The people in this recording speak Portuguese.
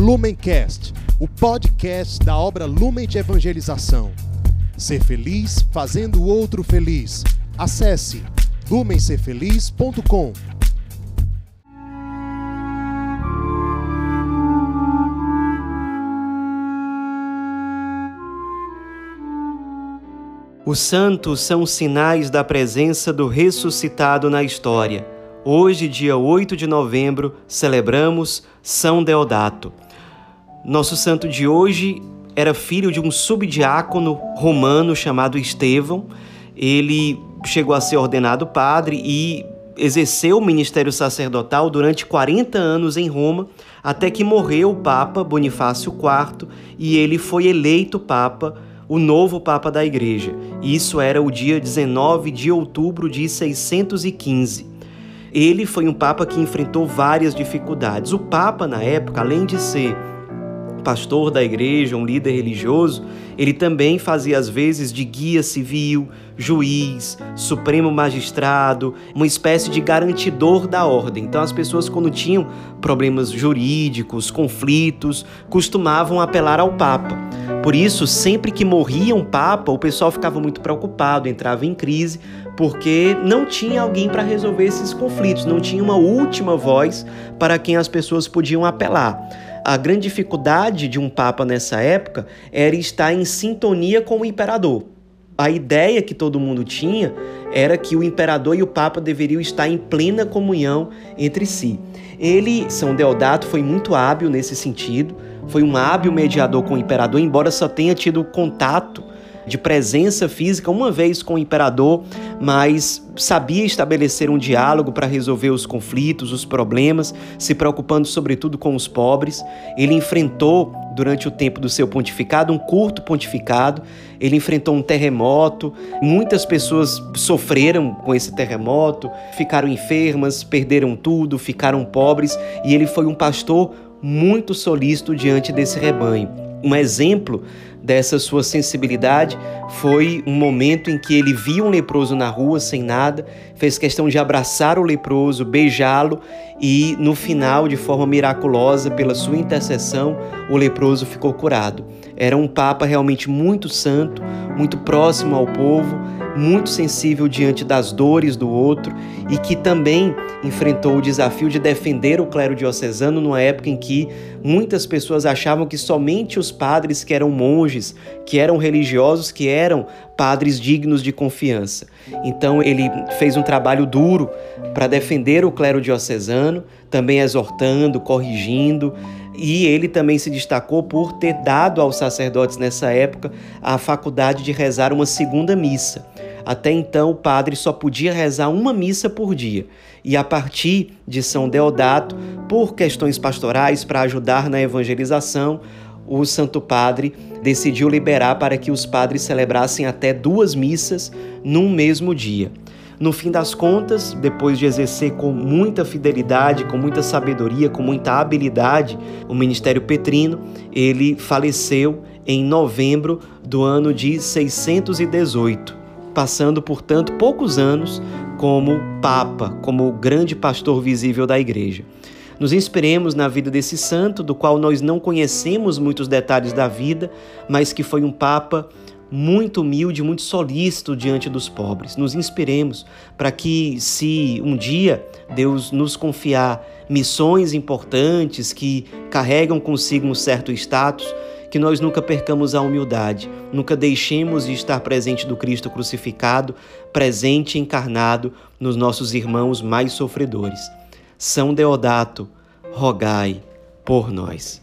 Lumencast, o podcast da obra Lumen de Evangelização. Ser feliz fazendo o outro feliz. Acesse lumencerfeliz.com. Os santos são sinais da presença do ressuscitado na história. Hoje, dia 8 de novembro, celebramos São Deodato. Nosso santo de hoje era filho de um subdiácono romano chamado Estevão. Ele chegou a ser ordenado padre e exerceu o ministério sacerdotal durante 40 anos em Roma, até que morreu o Papa Bonifácio IV e ele foi eleito Papa, o novo Papa da Igreja. Isso era o dia 19 de outubro de 615. Ele foi um Papa que enfrentou várias dificuldades. O Papa, na época, além de ser pastor da igreja, um líder religioso, ele também fazia às vezes de guia civil, juiz, supremo magistrado, uma espécie de garantidor da ordem. Então as pessoas quando tinham problemas jurídicos, conflitos, costumavam apelar ao papa. Por isso, sempre que morria um papa, o pessoal ficava muito preocupado, entrava em crise, porque não tinha alguém para resolver esses conflitos, não tinha uma última voz para quem as pessoas podiam apelar. A grande dificuldade de um papa nessa época era estar em sintonia com o imperador. A ideia que todo mundo tinha era que o imperador e o papa deveriam estar em plena comunhão entre si. Ele, São Deodato, foi muito hábil nesse sentido, foi um hábil mediador com o imperador, embora só tenha tido contato de presença física uma vez com o imperador, mas sabia estabelecer um diálogo para resolver os conflitos, os problemas, se preocupando sobretudo com os pobres. Ele enfrentou, durante o tempo do seu pontificado, um curto pontificado, ele enfrentou um terremoto, muitas pessoas sofreram com esse terremoto, ficaram enfermas, perderam tudo, ficaram pobres, e ele foi um pastor muito solícito diante desse rebanho. Um exemplo dessa sua sensibilidade foi um momento em que ele viu um leproso na rua sem nada, fez questão de abraçar o leproso, beijá-lo e no final, de forma miraculosa, pela sua intercessão, o leproso ficou curado. Era um papa realmente muito santo, muito próximo ao povo, muito sensível diante das dores do outro e que também enfrentou o desafio de defender o clero diocesano numa época em que muitas pessoas achavam que somente os padres que eram monges, que eram religiosos, que eram padres dignos de confiança. Então ele fez um trabalho duro para defender o clero diocesano, também exortando, corrigindo, e ele também se destacou por ter dado aos sacerdotes nessa época a faculdade de rezar uma segunda missa. Até então, o padre só podia rezar uma missa por dia. E a partir de São Deodato, por questões pastorais para ajudar na evangelização, o Santo Padre decidiu liberar para que os padres celebrassem até duas missas num mesmo dia. No fim das contas, depois de exercer com muita fidelidade, com muita sabedoria, com muita habilidade o ministério petrino, ele faleceu em novembro do ano de 618, passando, portanto, poucos anos como Papa, como grande pastor visível da Igreja. Nos inspiremos na vida desse santo, do qual nós não conhecemos muitos detalhes da vida, mas que foi um Papa muito humilde, muito solícito diante dos pobres. Nos inspiremos para que, se um dia Deus nos confiar missões importantes que carregam consigo um certo status, que nós nunca percamos a humildade, nunca deixemos de estar presente do Cristo crucificado, presente encarnado nos nossos irmãos mais sofredores. São Deodato, rogai por nós.